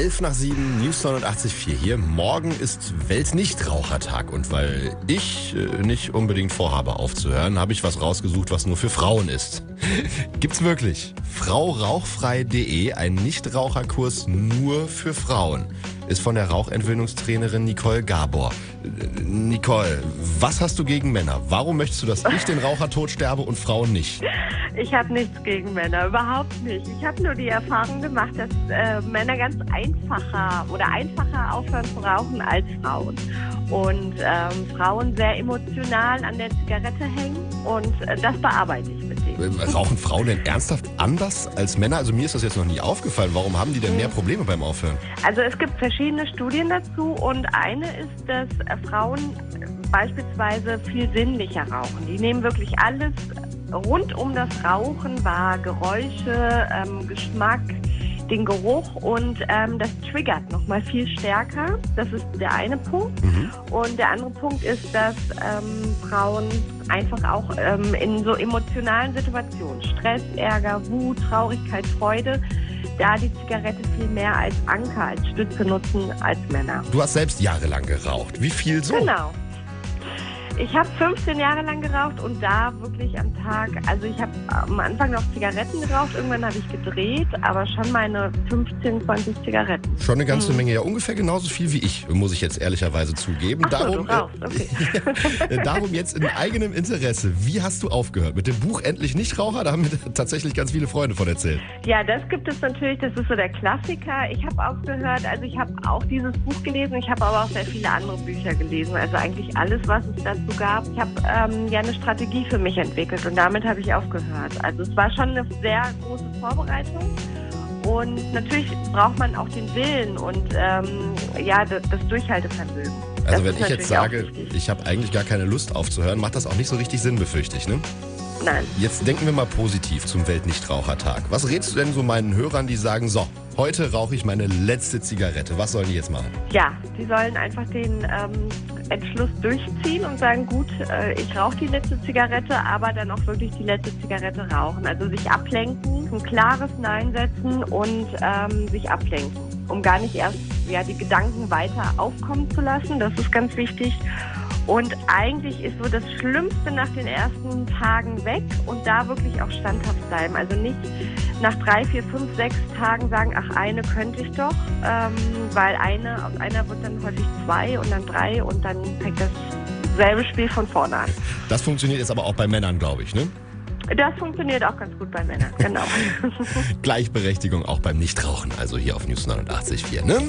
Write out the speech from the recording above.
11 nach 7, News 89.4 hier. Morgen ist Weltnichtrauchertag und weil ich äh, nicht unbedingt vorhabe aufzuhören, habe ich was rausgesucht, was nur für Frauen ist. Gibt's wirklich. FrauRauchfrei.de, ein Nichtraucherkurs nur für Frauen, ist von der Rauchentwöhnungstrainerin Nicole Gabor. Nicole, was hast du gegen Männer? Warum möchtest du, dass ich den Rauchertod sterbe und Frauen nicht? Ich habe nichts gegen Männer, überhaupt nicht. Ich habe nur die Erfahrung gemacht, dass äh, Männer ganz einfacher oder einfacher aufhören zu rauchen als Frauen. Und ähm, Frauen sehr emotional an der Zigarette hängen und äh, das bearbeite ich mit. Rauchen Frauen denn ernsthaft anders als Männer? Also mir ist das jetzt noch nie aufgefallen. Warum haben die denn mehr Probleme beim Aufhören? Also es gibt verschiedene Studien dazu und eine ist, dass äh, Frauen beispielsweise viel sinnlicher rauchen. Die nehmen wirklich alles rund um das Rauchen wahr, Geräusche, ähm, Geschmack, den Geruch und ähm, das triggert nochmal viel stärker. Das ist der eine Punkt. Mhm. Und der andere Punkt ist, dass ähm, Frauen einfach auch ähm, in so emotionalen Situationen, Stress, Ärger, Wut, Traurigkeit, Freude, da die Zigarette viel mehr als Anker, als Stütze nutzen als Männer. Du hast selbst jahrelang geraucht. Wie viel so? Genau. Ich habe 15 Jahre lang geraucht und da wirklich am Tag, also ich habe am Anfang noch Zigaretten geraucht, irgendwann habe ich gedreht, aber schon meine 15, 20 Zigaretten. Schon eine ganze Menge, ja ungefähr genauso viel wie ich, muss ich jetzt ehrlicherweise zugeben. Ach so, darum, rauchst, okay. äh, darum jetzt in eigenem Interesse, wie hast du aufgehört? Mit dem Buch Endlich Nichtraucher? Da haben mir tatsächlich ganz viele Freunde von erzählt. Ja, das gibt es natürlich, das ist so der Klassiker. Ich habe aufgehört, also ich habe auch dieses Buch gelesen, ich habe aber auch sehr viele andere Bücher gelesen, also eigentlich alles, was es dazu gab. Ich habe ähm, ja eine Strategie für mich entwickelt und damit habe ich aufgehört. Also es war schon eine sehr große Vorbereitung. Und natürlich braucht man auch den Willen und ähm, ja, das, das Durchhaltevermögen. Also Das wenn ich jetzt sage, ich habe eigentlich gar keine Lust aufzuhören, macht das auch nicht so richtig Sinn, befürchte ich, ne? Nein. Jetzt denken wir mal positiv zum Weltnichtrauchertag. Was rätst du denn so meinen Hörern, die sagen, so, heute rauche ich meine letzte Zigarette. Was sollen die jetzt machen? Ja, die sollen einfach den ähm, Entschluss durchziehen und sagen, gut, äh, ich rauche die letzte Zigarette, aber dann auch wirklich die letzte Zigarette rauchen. Also sich ablenken, ein klares Nein setzen und ähm, sich ablenken, um gar nicht erst ja, die Gedanken weiter aufkommen zu lassen. Das ist ganz wichtig. Und eigentlich ist so das Schlimmste nach den ersten Tagen weg und da wirklich auch standhaft bleiben. Also nicht nach drei, vier, fünf, sechs Tagen sagen, ach, eine könnte ich doch, ähm, weil eine, aus einer wird dann häufig zwei und dann drei und dann fängt das selbe Spiel von vorne an. Das funktioniert jetzt aber auch bei Männern, glaube ich, ne? Das funktioniert auch ganz gut bei Männern, genau. Gleichberechtigung auch beim Nichtrauchen, also hier auf News 89.4, ne?